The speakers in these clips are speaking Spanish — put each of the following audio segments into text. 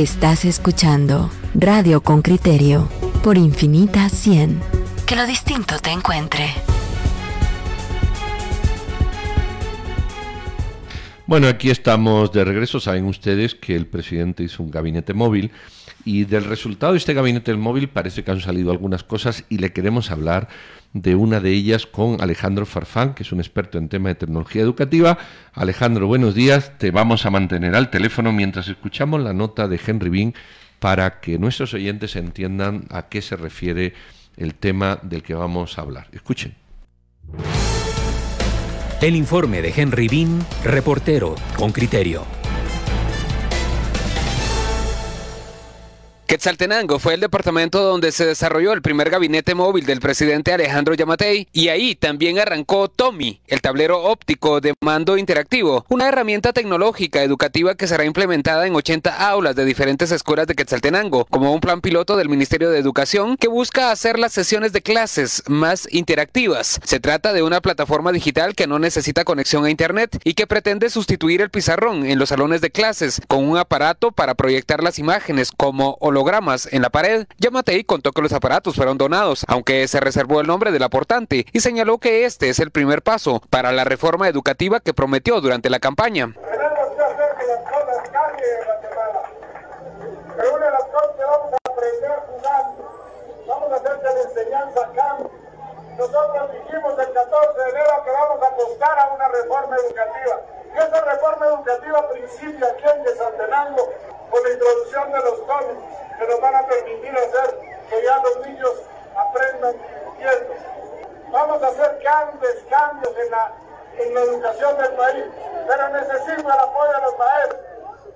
Estás escuchando Radio con Criterio por Infinita 100. Que lo distinto te encuentre. Bueno, aquí estamos de regreso. Saben ustedes que el presidente hizo un gabinete móvil y del resultado de este gabinete móvil parece que han salido algunas cosas y le queremos hablar de una de ellas con Alejandro Farfán, que es un experto en tema de tecnología educativa. Alejandro, buenos días. Te vamos a mantener al teléfono mientras escuchamos la nota de Henry Bean para que nuestros oyentes entiendan a qué se refiere el tema del que vamos a hablar. Escuchen. El informe de Henry Bean, reportero con criterio. Quetzaltenango fue el departamento donde se desarrolló el primer gabinete móvil del presidente Alejandro Yamatei y ahí también arrancó Tommy, el tablero óptico de mando interactivo, una herramienta tecnológica educativa que será implementada en 80 aulas de diferentes escuelas de Quetzaltenango, como un plan piloto del Ministerio de Educación que busca hacer las sesiones de clases más interactivas. Se trata de una plataforma digital que no necesita conexión a Internet y que pretende sustituir el pizarrón en los salones de clases con un aparato para proyectar las imágenes como hologramas en la pared. Yamatei contó que los aparatos fueron donados, aunque se reservó el nombre del aportante y señaló que este es el primer paso para la reforma educativa que prometió durante la campaña. Nosotros dijimos el 14 de enero que vamos a apostar a una reforma educativa. Y esa reforma educativa principia aquí en Desantenango con la introducción de los cómics que nos van a permitir hacer que ya los niños aprendan divirtiendo. Vamos a hacer cambios, cambios en la, en la educación del país, pero necesito el apoyo de los maestros.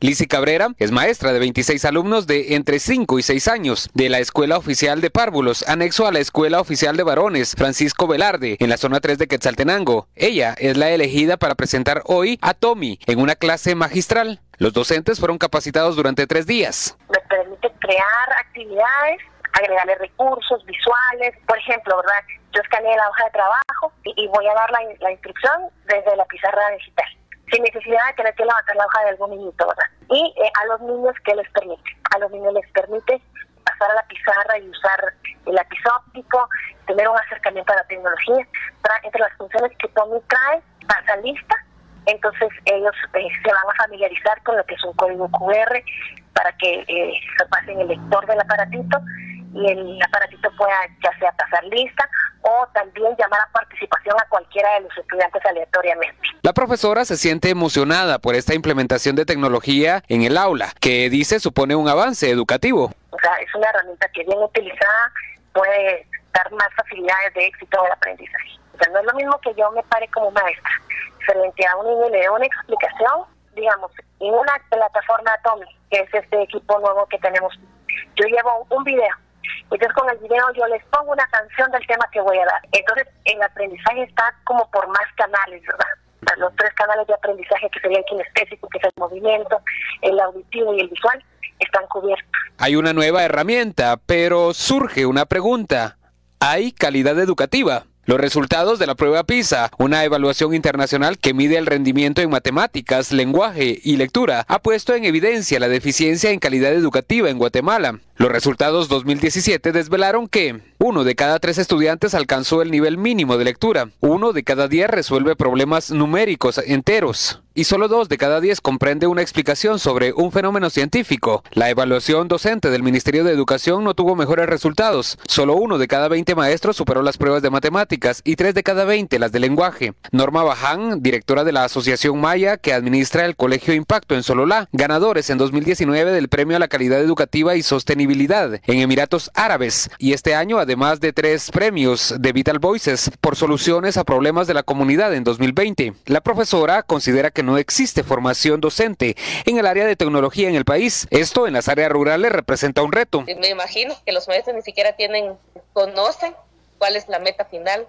Lizzy Cabrera es maestra de 26 alumnos de entre 5 y 6 años de la Escuela Oficial de Párvulos, anexo a la Escuela Oficial de Varones Francisco Velarde, en la zona 3 de Quetzaltenango. Ella es la elegida para presentar hoy a Tommy en una clase magistral. Los docentes fueron capacitados durante tres días. Me permite crear actividades, agregarle recursos visuales. Por ejemplo, ¿verdad? Yo escaneé la hoja de trabajo y, voy a dar la, la instrucción desde la pizarra digital sin necesidad de tener que levantar la hoja de algún niñito, ¿verdad? Y eh, a los niños, ¿qué les permite? A los niños les permite pasar a la pizarra y usar el lápiz óptico, tener un acercamiento a la tecnología. Entre las funciones que Tommy trae, pasa lista, entonces ellos eh, se van a familiarizar con lo que es un código QR para que eh, se pasen el lector del aparatito y el aparatito pueda ya sea pasar lista o también llamar a participación a cualquiera de los estudiantes aleatoriamente. La profesora se siente emocionada por esta implementación de tecnología en el aula, que dice supone un avance educativo. O sea, es una herramienta que bien utilizada puede dar más facilidades de éxito en el aprendizaje. O sea, no es lo mismo que yo me pare como maestra frente a un niño le dé una explicación, digamos, en una plataforma Atomic, que es este equipo nuevo que tenemos. Yo llevo un video entonces con el video yo les pongo una canción del tema que voy a dar. Entonces el aprendizaje está como por más canales, ¿verdad? Los tres canales de aprendizaje que sería el kinestésico, que es el movimiento, el auditivo y el visual, están cubiertos. Hay una nueva herramienta, pero surge una pregunta. ¿Hay calidad educativa? Los resultados de la prueba PISA, una evaluación internacional que mide el rendimiento en matemáticas, lenguaje y lectura, ha puesto en evidencia la deficiencia en calidad educativa en Guatemala. Los resultados 2017 desvelaron que uno de cada tres estudiantes alcanzó el nivel mínimo de lectura, uno de cada diez resuelve problemas numéricos enteros y solo dos de cada diez comprende una explicación sobre un fenómeno científico. La evaluación docente del Ministerio de Educación no tuvo mejores resultados. Solo uno de cada 20 maestros superó las pruebas de matemáticas y tres de cada 20 las de lenguaje. Norma Baján, directora de la Asociación Maya que administra el Colegio Impacto en Sololá, ganadores en 2019 del Premio a la Calidad Educativa y Sostenibilidad en Emiratos Árabes y este año además de tres premios de Vital Voices por soluciones a problemas de la comunidad en 2020. La profesora considera que no existe formación docente en el área de tecnología en el país. Esto en las áreas rurales representa un reto. Me imagino que los maestros ni siquiera tienen, conocen cuál es la meta final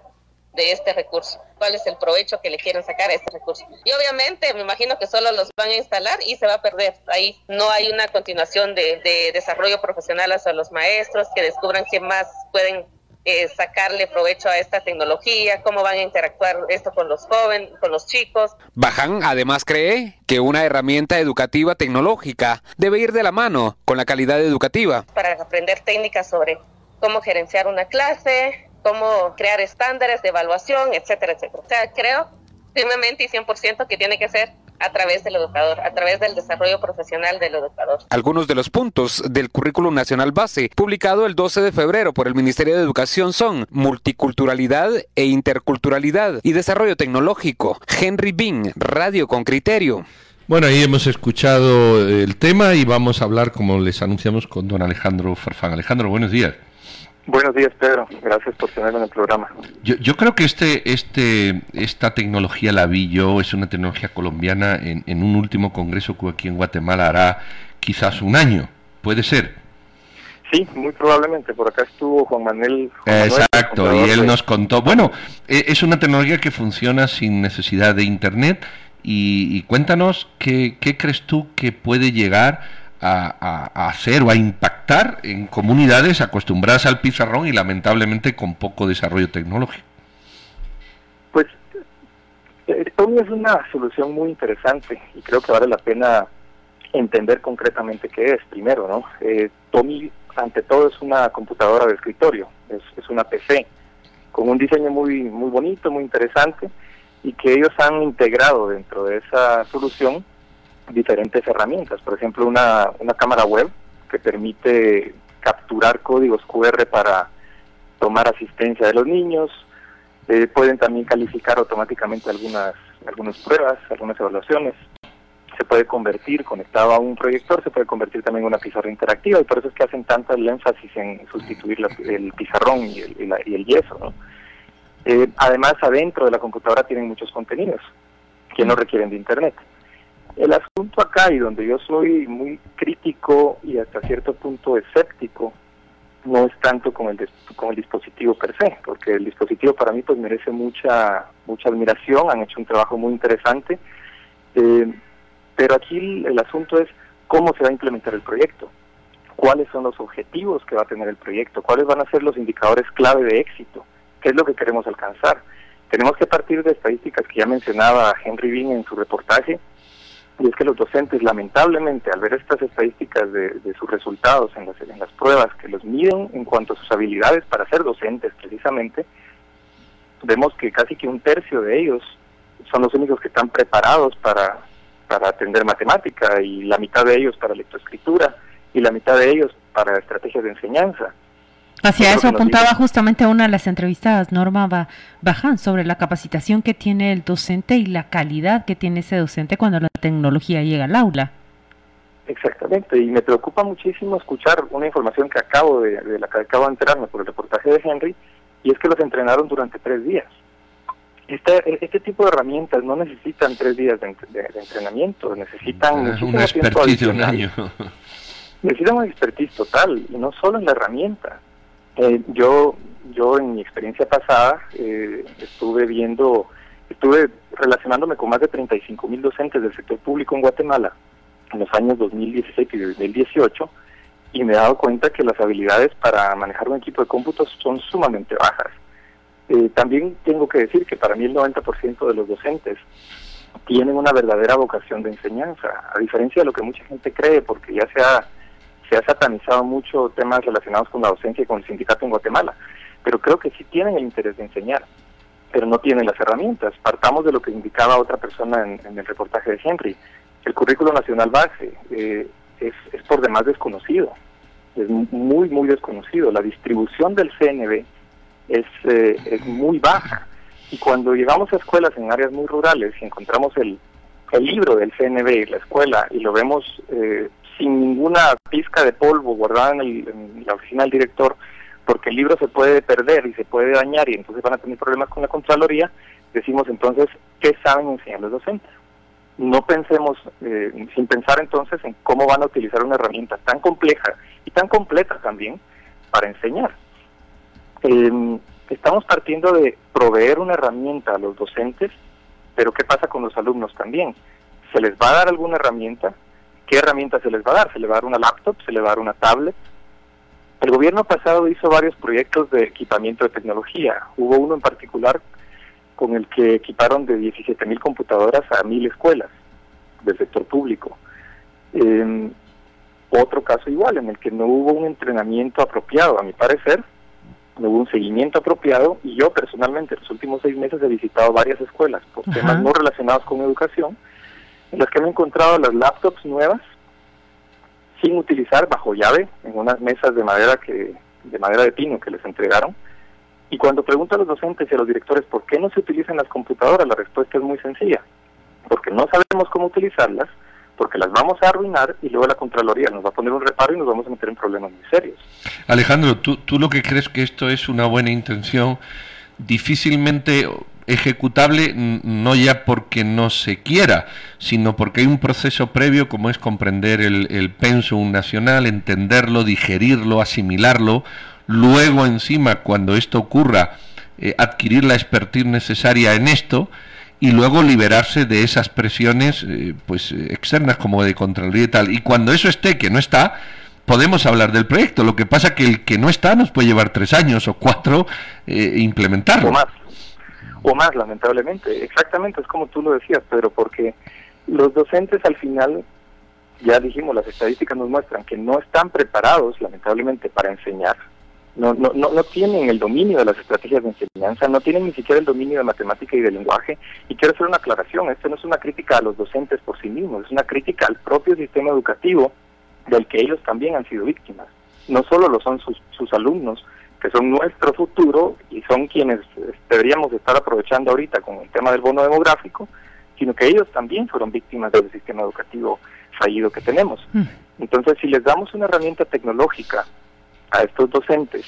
de este recurso, cuál es el provecho que le quieren sacar a este recurso. Y obviamente me imagino que solo los van a instalar y se va a perder. Ahí no hay una continuación de, de desarrollo profesional hacia los maestros, que descubran qué más pueden eh, sacarle provecho a esta tecnología, cómo van a interactuar esto con los jóvenes, con los chicos. Bajan además cree que una herramienta educativa tecnológica debe ir de la mano con la calidad educativa. Para aprender técnicas sobre cómo gerenciar una clase, cómo crear estándares de evaluación, etcétera, etcétera. O sea, creo firmemente y 100% que tiene que ser a través del educador, a través del desarrollo profesional del educador. Algunos de los puntos del Currículum Nacional Base, publicado el 12 de febrero por el Ministerio de Educación, son multiculturalidad e interculturalidad y desarrollo tecnológico. Henry Bing, Radio con Criterio. Bueno, ahí hemos escuchado el tema y vamos a hablar, como les anunciamos, con don Alejandro Farfán. Alejandro, buenos días. Buenos días, Pedro. Gracias por tenerme en el programa. Yo, yo creo que este, este, esta tecnología la vi yo, es una tecnología colombiana en, en un último congreso que aquí en Guatemala hará quizás un año. ¿Puede ser? Sí, muy probablemente. Por acá estuvo Juan Manuel. Juan Manuel, Exacto, y él nos contó. Bueno, e, es una tecnología que funciona sin necesidad de Internet. Y, y cuéntanos qué, qué crees tú que puede llegar a, a, hacer o a impactar en comunidades acostumbradas al pizarrón y lamentablemente con poco desarrollo tecnológico? Pues Tommy es una solución muy interesante y creo que vale la pena entender concretamente qué es primero, ¿no? Eh, Tommy ante todo es una computadora de escritorio, es, es una PC con un diseño muy muy bonito, muy interesante y que ellos han integrado dentro de esa solución diferentes herramientas, por ejemplo una, una cámara web que permite capturar códigos QR para tomar asistencia de los niños, eh, pueden también calificar automáticamente algunas, algunas pruebas, algunas evaluaciones, se puede convertir conectado a un proyector, se puede convertir también en una pizarra interactiva y por eso es que hacen tanto el énfasis en sustituir la, el pizarrón y el, y, la, y el yeso. ¿no? Eh, además, adentro de la computadora tienen muchos contenidos que no requieren de Internet. El asunto acá y donde yo soy muy crítico y hasta cierto punto escéptico no es tanto con el con el dispositivo per se, porque el dispositivo para mí pues merece mucha mucha admiración, han hecho un trabajo muy interesante, eh, pero aquí el, el asunto es cómo se va a implementar el proyecto, cuáles son los objetivos que va a tener el proyecto, cuáles van a ser los indicadores clave de éxito, qué es lo que queremos alcanzar. Tenemos que partir de estadísticas que ya mencionaba Henry Bean en su reportaje, y es que los docentes, lamentablemente, al ver estas estadísticas de, de sus resultados en las, en las pruebas que los miden en cuanto a sus habilidades para ser docentes, precisamente, vemos que casi que un tercio de ellos son los únicos que están preparados para, para atender matemática y la mitad de ellos para lectoescritura y la mitad de ellos para estrategias de enseñanza. Hacia eso apuntaba justamente una de las entrevistadas, Norma Baján, sobre la capacitación que tiene el docente y la calidad que tiene ese docente cuando la tecnología llega al aula. Exactamente, y me preocupa muchísimo escuchar una información que acabo de, de la que acabo de enterarme por el reportaje de Henry, y es que los entrenaron durante tres días. Este, este tipo de herramientas no necesitan tres días de, de, de entrenamiento, necesitan de un año. necesitan una expertise total, y no solo en la herramienta, eh, yo, yo en mi experiencia pasada eh, estuve viendo, estuve relacionándome con más de 35 mil docentes del sector público en Guatemala en los años 2016 y 2018 y me he dado cuenta que las habilidades para manejar un equipo de cómputos son sumamente bajas. Eh, también tengo que decir que para mí el 90% de los docentes tienen una verdadera vocación de enseñanza, a diferencia de lo que mucha gente cree, porque ya se ha se ha satanizado mucho temas relacionados con la docencia y con el sindicato en Guatemala, pero creo que sí tienen el interés de enseñar, pero no tienen las herramientas. Partamos de lo que indicaba otra persona en, el reportaje de Henry. El currículo nacional base eh, es, es por demás desconocido, es muy, muy desconocido. La distribución del CNB es, eh, es muy baja. Y cuando llegamos a escuelas en áreas muy rurales y encontramos el, el libro del CNB, la escuela, y lo vemos eh, sin ninguna pizca de polvo guardada en, el, en, la oficina del director, porque el libro se puede perder y se puede dañar y entonces van a tener problemas con la Contraloría, decimos entonces, ¿qué saben enseñar los docentes? No pensemos, eh, sin pensar entonces en cómo van a utilizar una herramienta tan compleja y tan completa también para enseñar. Eh, estamos partiendo de proveer una herramienta a los docentes, pero ¿qué pasa con los alumnos también? ¿Se les va a dar alguna herramienta? ¿Qué herramienta se les va a dar? ¿Se les va a dar una laptop? ¿Se les va a dar una tablet? El gobierno pasado hizo varios proyectos de equipamiento de tecnología. Hubo uno en particular con el que equiparon de 17 mil computadoras a mil escuelas del sector público. Eh, otro caso igual, en el que no hubo un entrenamiento apropiado, a mi parecer, no hubo un seguimiento apropiado y yo personalmente en los últimos seis meses he visitado varias escuelas por temas no relacionados con educación, en las que me he encontrado las laptops nuevas sin utilizar bajo llave en unas mesas de madera que de madera de pino que les entregaron. Y cuando pregunto a los docentes y a los directores por qué no se utilizan las computadoras, la respuesta es muy sencilla. Porque no sabemos cómo utilizarlas, porque las vamos a arruinar y luego la Contraloría nos va a poner un reparo y nos vamos a meter en problemas muy serios. Alejandro, ¿tú, tú lo que crees que esto es una buena intención, difícilmente ejecutable no ya porque no se quiera, sino porque hay un proceso previo como es comprender el, el pensum nacional, entenderlo, digerirlo, asimilarlo, luego encima cuando esto ocurra eh, adquirir la expertise necesaria en esto y luego liberarse de esas presiones eh, pues externas como de Contraloría y tal. Y cuando eso esté, que no está, podemos hablar del proyecto. Lo que pasa que el que no está nos puede llevar tres años o cuatro eh, implementarlo lamentablemente. Exactamente, es como tú lo decías, Pedro, porque los docentes al final, ya dijimos, las estadísticas nos muestran que no están preparados, lamentablemente, para enseñar. No, no, no, no tienen el dominio de las estrategias de enseñanza, no tienen ni siquiera el dominio de matemática y de lenguaje. Y quiero hacer una aclaración, esto no es una crítica a los docentes por sí mismos, es una crítica al propio sistema educativo del que ellos también han sido víctimas. No solo lo son sus, sus alumnos, que son nuestro futuro y son quienes deberíamos estar aprovechando ahorita con el tema del bono demográfico, sino que ellos también fueron víctimas del sistema educativo fallido que tenemos. Mm. Entonces, si les damos una herramienta tecnológica a estos docentes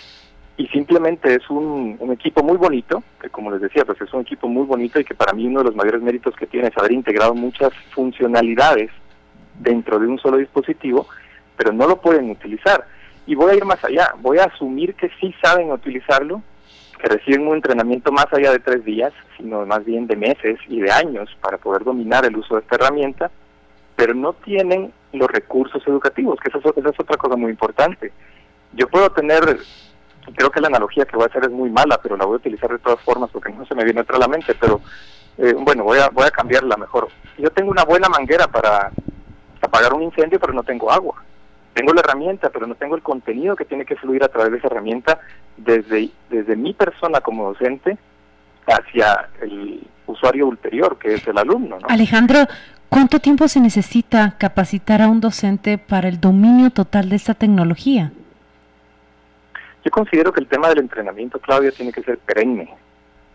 y simplemente es un, un, equipo muy bonito, que como les decía, pues es un equipo muy bonito y que para mí uno de los mayores méritos que tiene es haber integrado muchas funcionalidades dentro de un solo dispositivo, pero no lo pueden utilizar y voy a ir más allá, voy a asumir que sí saben utilizarlo, que reciben un entrenamiento más allá de tres días, sino más bien de meses y de años para poder dominar el uso de esta herramienta, pero no tienen los recursos educativos, que esa es, es otra cosa muy importante. Yo puedo tener, creo que la analogía que voy a hacer es muy mala, pero la voy a utilizar de todas formas porque no se me viene otra la mente, pero eh, bueno, voy a, voy a cambiarla mejor. Yo tengo una buena manguera para apagar un incendio, pero no tengo agua tengo la herramienta, pero no tengo el contenido que tiene que fluir a través de esa herramienta desde, desde mi persona como docente hacia el usuario ulterior, que es el alumno. Alejandro, ¿cuánto tiempo se necesita capacitar a un docente para el dominio total de esta tecnología? Yo considero que el tema del entrenamiento, Claudia, tiene que ser perenne,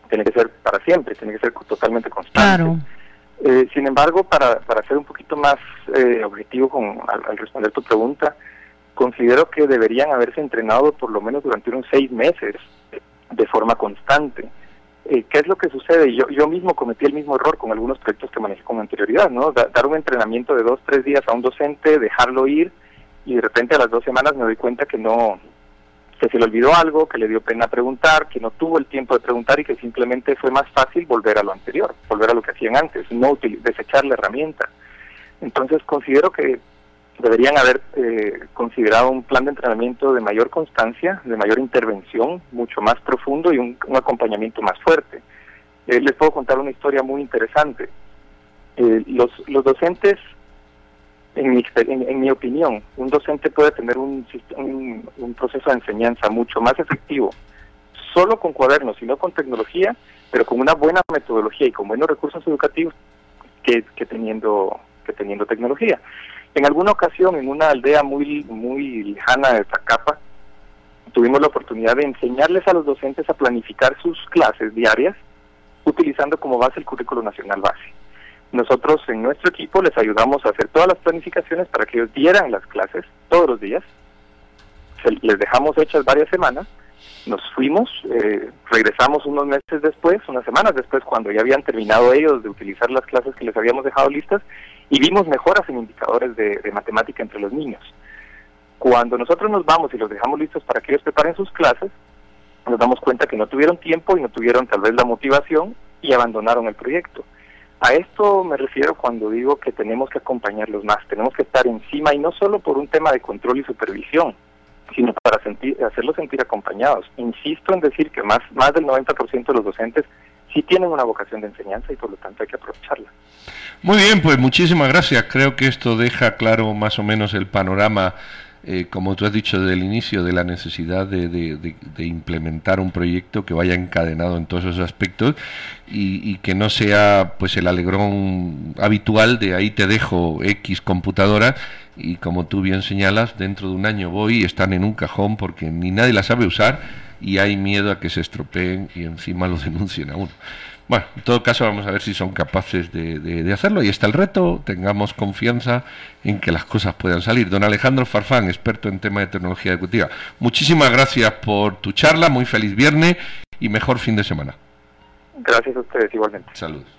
tiene que ser para siempre, tiene que ser totalmente constante. Claro. Eh, sin embargo, para, para ser un poquito más eh, objetivo con, al, responder tu pregunta, considero que deberían haberse entrenado por lo menos durante unos seis meses de forma constante. Eh, ¿Qué es lo que sucede? Yo, yo mismo cometí el mismo error con algunos proyectos que manejé con anterioridad, ¿no? dar un entrenamiento de dos, tres días a un docente, dejarlo ir y de repente a las dos semanas me doy cuenta que no, que se le olvidó algo, que le dio pena preguntar, que no tuvo el tiempo de preguntar y que simplemente fue más fácil volver a lo anterior, volver a lo que hacían antes, no desechar la herramienta. Entonces considero que deberían haber eh, considerado un plan de entrenamiento de mayor constancia, de mayor intervención, mucho más profundo y un, acompañamiento más fuerte. Eh, les puedo contar una historia muy interesante. Eh, los, los docentes en mi, en, mi opinión, un docente puede tener un, un, proceso de enseñanza mucho más efectivo, solo con cuadernos y no con tecnología, pero con una buena metodología y con buenos recursos educativos que, que teniendo que teniendo tecnología. En alguna ocasión, en una aldea muy muy lejana de Zacapa, tuvimos la oportunidad de enseñarles a los docentes a planificar sus clases diarias utilizando como base el currículo nacional base. Nosotros en nuestro equipo les ayudamos a hacer todas las planificaciones para que ellos dieran las clases todos los días. les dejamos hechas varias semanas. Nos fuimos, eh, regresamos unos meses después, unas semanas después, cuando ya habían terminado ellos de utilizar las clases que les habíamos dejado listas y vimos mejoras en indicadores de, de matemática entre los niños. Cuando nosotros nos vamos y los dejamos listos para que ellos preparen sus clases, nos damos cuenta que no tuvieron tiempo y no tuvieron tal vez la motivación y abandonaron el proyecto. A esto me refiero cuando digo que tenemos que acompañarlos más, tenemos que estar encima y no solo por un tema de control y supervisión, sino para sentir, hacerlos sentir acompañados. Insisto en decir que más, más del 90% de los docentes sí tienen una vocación de enseñanza y por lo tanto hay que aprovecharla. Muy bien, pues muchísimas gracias. Creo que esto deja claro más o menos el panorama eh, como tú has dicho desde el inicio, de la necesidad de, implementar un proyecto que vaya encadenado en todos esos aspectos y, que no sea pues el alegrón habitual de ahí te dejo X computadora y como tú bien señalas, dentro de un año voy y están en un cajón porque ni nadie la sabe usar y hay miedo a que se estropeen y encima lo denuncien a uno. Bueno, en todo caso vamos a ver si son capaces de, hacerlo. Y está el reto, tengamos confianza en que las cosas puedan salir. Don Alejandro Farfán, experto en tema de tecnología ejecutiva, muchísimas gracias por tu charla, muy feliz viernes y mejor fin de semana. Gracias a ustedes igualmente. Saludos.